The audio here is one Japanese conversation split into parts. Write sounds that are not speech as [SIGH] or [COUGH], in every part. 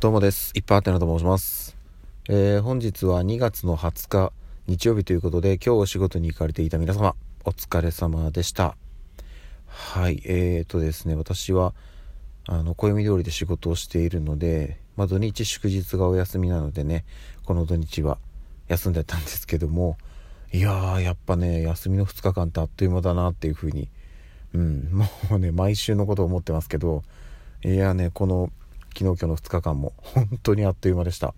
どうもです。いっぱいあってなと申します。えー、本日は2月の20日日曜日ということで今日お仕事に行かれていた皆様お疲れ様でした。はい、えーとですね、私はあの暦通りで仕事をしているので、まあ、土日祝日がお休みなのでね、この土日は休んでたんですけども、いやー、やっぱね、休みの2日間ってあっという間だなっていう風に、うん、もうね、毎週のことを思ってますけど、いやね、この昨日今日の2日間も本当にあっという間でした。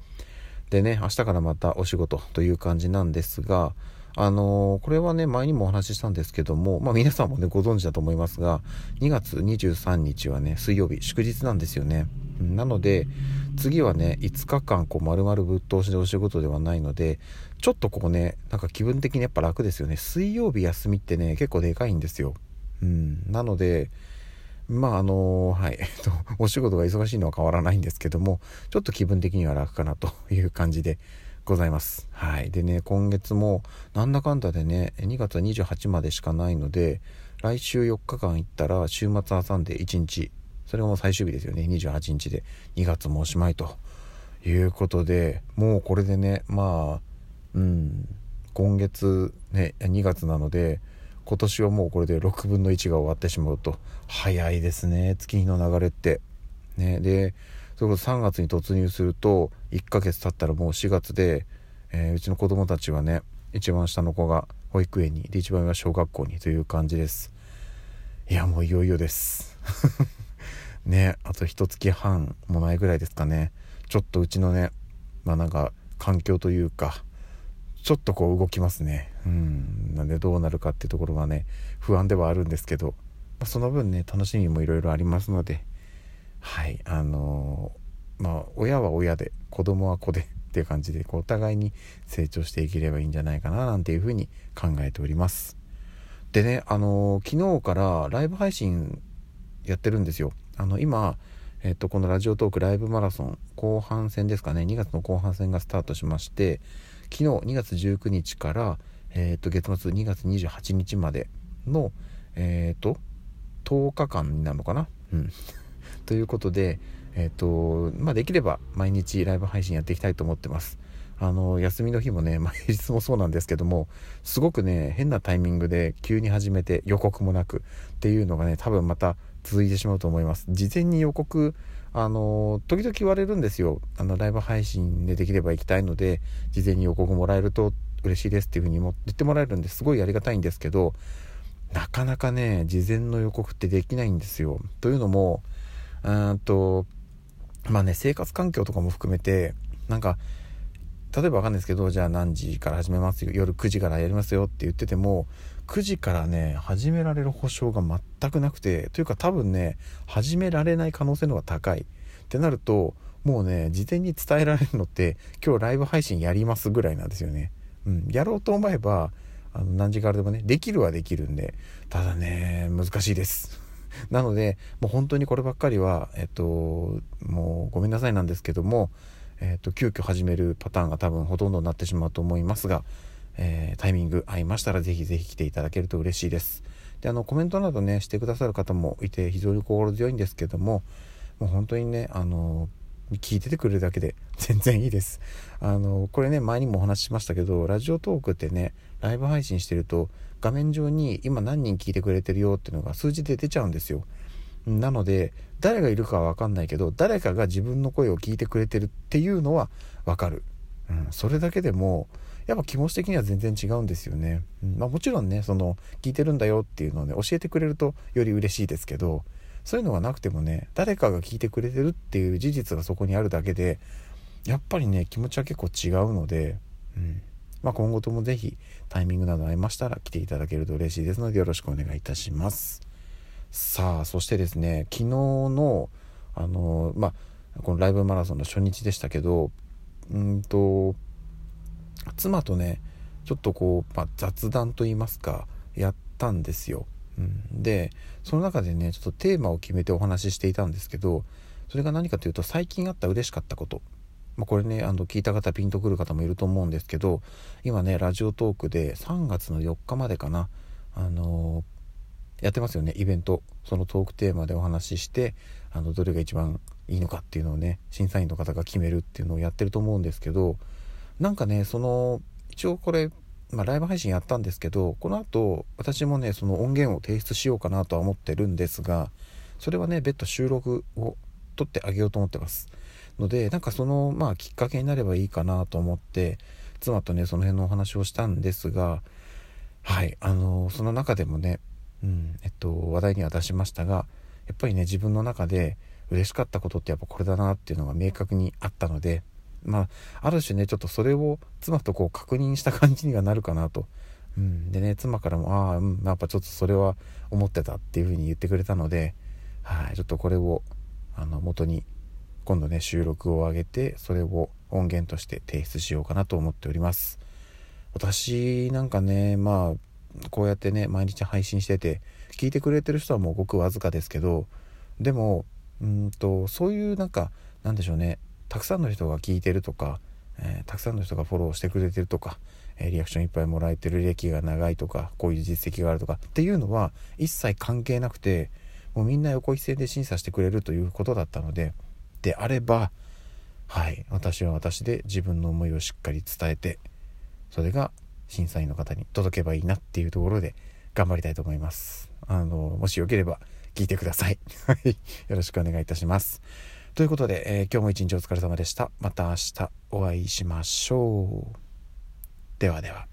でね明日からまたお仕事という感じなんですがあのー、これはね前にもお話ししたんですけどもまあ皆さんもねご存知だと思いますが2月23日はね水曜日祝日なんですよね。なので次はね5日間こう丸々ぶっ通しでお仕事ではないのでちょっとこうねなんか気分的にやっぱ楽ですよね。水曜日休みってね結構でかいんですよ。うんなのでまああのはい、えっと、お仕事が忙しいのは変わらないんですけども、ちょっと気分的には楽かなという感じでございます。はい。でね、今月もなんだかんだでね、2月28までしかないので、来週4日間行ったら週末挟んで1日、それがも最終日ですよね、28日で2月もおしまいということで、もうこれでね、まあ、うん、今月ね、2月なので、今年はもうこれで6分の1が終わってしまうと。早いですね。月日の流れって。ね。でそれこそ3月に突入すると1ヶ月経ったらもう4月で、えー、うちの子供たちはね一番下の子が保育園にで一番上は小学校にという感じです。いやもういよいよです。[LAUGHS] ね。あと一月半もないぐらいですかね。ちょっとうちのねまあなんか環境というかちょっとこう動きますね。うん。なんでどうなるかっていうところがね、不安ではあるんですけど、まあ、その分ね、楽しみもいろいろありますので、はい、あのー、まあ、親は親で、子供は子で [LAUGHS] っていう感じで、こうお互いに成長していければいいんじゃないかな、なんていうふうに考えております。でね、あのー、昨日からライブ配信やってるんですよ。あの、今、えっと、このラジオトークライブマラソン後半戦ですかね、2月の後半戦がスタートしまして、昨日2月19日から、えー、と月末2月28日までの、えー、と10日間になるのかな、うん、[LAUGHS] ということで、えーとまあ、できれば毎日ライブ配信やっていきたいと思ってます。あの休みの日もね、[LAUGHS] まあ、平日もそうなんですけどもすごくね変なタイミングで急に始めて予告もなくっていうのがね多分また続いてしまうと思います。事前に予告あの時々言われるんですよ。あのライブ配信でできれば行きたいので事前に予告もらえると嬉しいですっていうふうに言ってもらえるんですごいありがたいんですけどなかなかね事前の予告ってできないんですよ。というのもうんとまあね生活環境とかも含めてなんか例えばわかんないですけどじゃあ何時から始めますよ夜9時からやりますよって言ってても9時からね始められる保証が全くなくてというか多分ね始められない可能性の方が高いってなるともうね事前に伝えられるのって今日ライブ配信やりますぐらいなんですよね。うん、やろうと思えばあの何時からでもねできるはできるんでただね難しいです。[LAUGHS] なのでもう本当にこればっかりはえっともうごめんなさいなんですけどもえーと、急遽始めるパターンが多分ほとんどになってしまうと思いますが、えー、タイミング合いましたらぜひぜひ来ていただけると嬉しいです。であのコメントなどねしてくださる方もいて非常に心強いんですけどももう本当にねあの聞いててくれるだけで [LAUGHS] 全然いいです。あのこれね前にもお話ししましたけどラジオトークってねライブ配信してると画面上に今何人聞いてくれてるよっていうのが数字で出ちゃうんですよ。なので誰がいるかは分かんないけど誰かが自分の声を聞いてくれてるっていうのは分かる、うん、それだけでもやっぱ気持ち的には全然違うんですよね、うんまあ、もちろんねその聞いてるんだよっていうのをね教えてくれるとより嬉しいですけどそういうのがなくてもね誰かが聞いてくれてるっていう事実がそこにあるだけでやっぱりね気持ちは結構違うので、うんまあ、今後とも是非タイミングなど合いましたら来ていただけると嬉しいですのでよろしくお願いいたします。さあそしてですね昨日のあのまあこのライブマラソンの初日でしたけどうんと妻とねちょっとこう、まあ、雑談と言いますかやったんですよ。うん、でその中でねちょっとテーマを決めてお話ししていたんですけどそれが何かというと最近あった嬉しかったこと、まあ、これねあの聞いた方ピンとくる方もいると思うんですけど今ねラジオトークで3月の4日までかな。あのやってますよね。イベント。そのトークテーマでお話ししてあのどれが一番いいのかっていうのをね審査員の方が決めるっていうのをやってると思うんですけどなんかねその一応これ、まあ、ライブ配信やったんですけどこの後私もねその音源を提出しようかなとは思ってるんですがそれはね別途収録を撮ってあげようと思ってます。のでなんかそのまあきっかけになればいいかなと思って妻とねその辺のお話をしたんですがはいあのその中でもねうんえっと話題には出しましたがやっぱりね自分の中で嬉しかったことってやっぱこれだなっていうのが明確にあったのでまあある種ねちょっとそれを妻とこう確認した感じにはなるかなと。うん、でね妻からも「ああうんやっぱちょっとそれは思ってた」っていう風に言ってくれたのではいちょっとこれをあの元に今度ね収録を上げてそれを音源として提出しようかなと思っております私なんかねまあこうやってね毎日配信してて聞いてくれてる人はもうごくわずかですけどでもうんとそういうなんかなんでしょうねたくさんの人が聞いてるとか、えー、たくさんの人がフォローしてくれてるとか、えー、リアクションいっぱいもらえてる歴が長いとかこういう実績があるとかっていうのは一切関係なくてもうみんな横一線で審査してくれるということだったのでであればはい私は私で自分の思いをしっかり伝えてそれが審査員の方に届けばいいなっていうところで頑張りたいと思います。あのもしよければ聞いてください。[LAUGHS] はい。よろしくお願いいたします。ということで、えー、今日も一日お疲れ様でした。また明日お会いしましょう。ではでは。